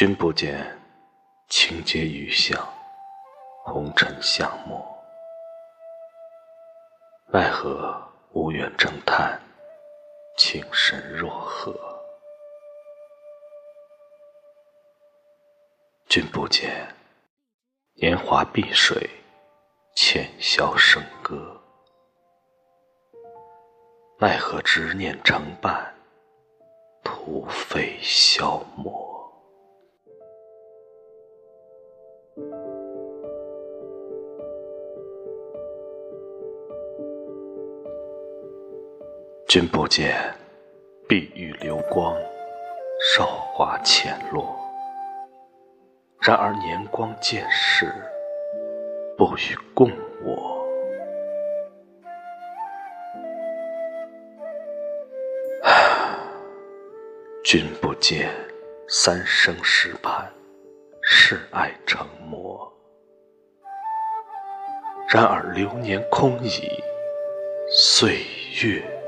君不见，清阶雨巷，红尘相陌。奈何无缘正叹，情深若何。君不见，年华碧水，浅笑笙歌。奈何执念成伴，徒费消磨。君不见，碧玉流光，韶华浅落。然而年光渐逝，不与共我。君不见，三生石畔，是爱成魔。然而流年空矣，岁月。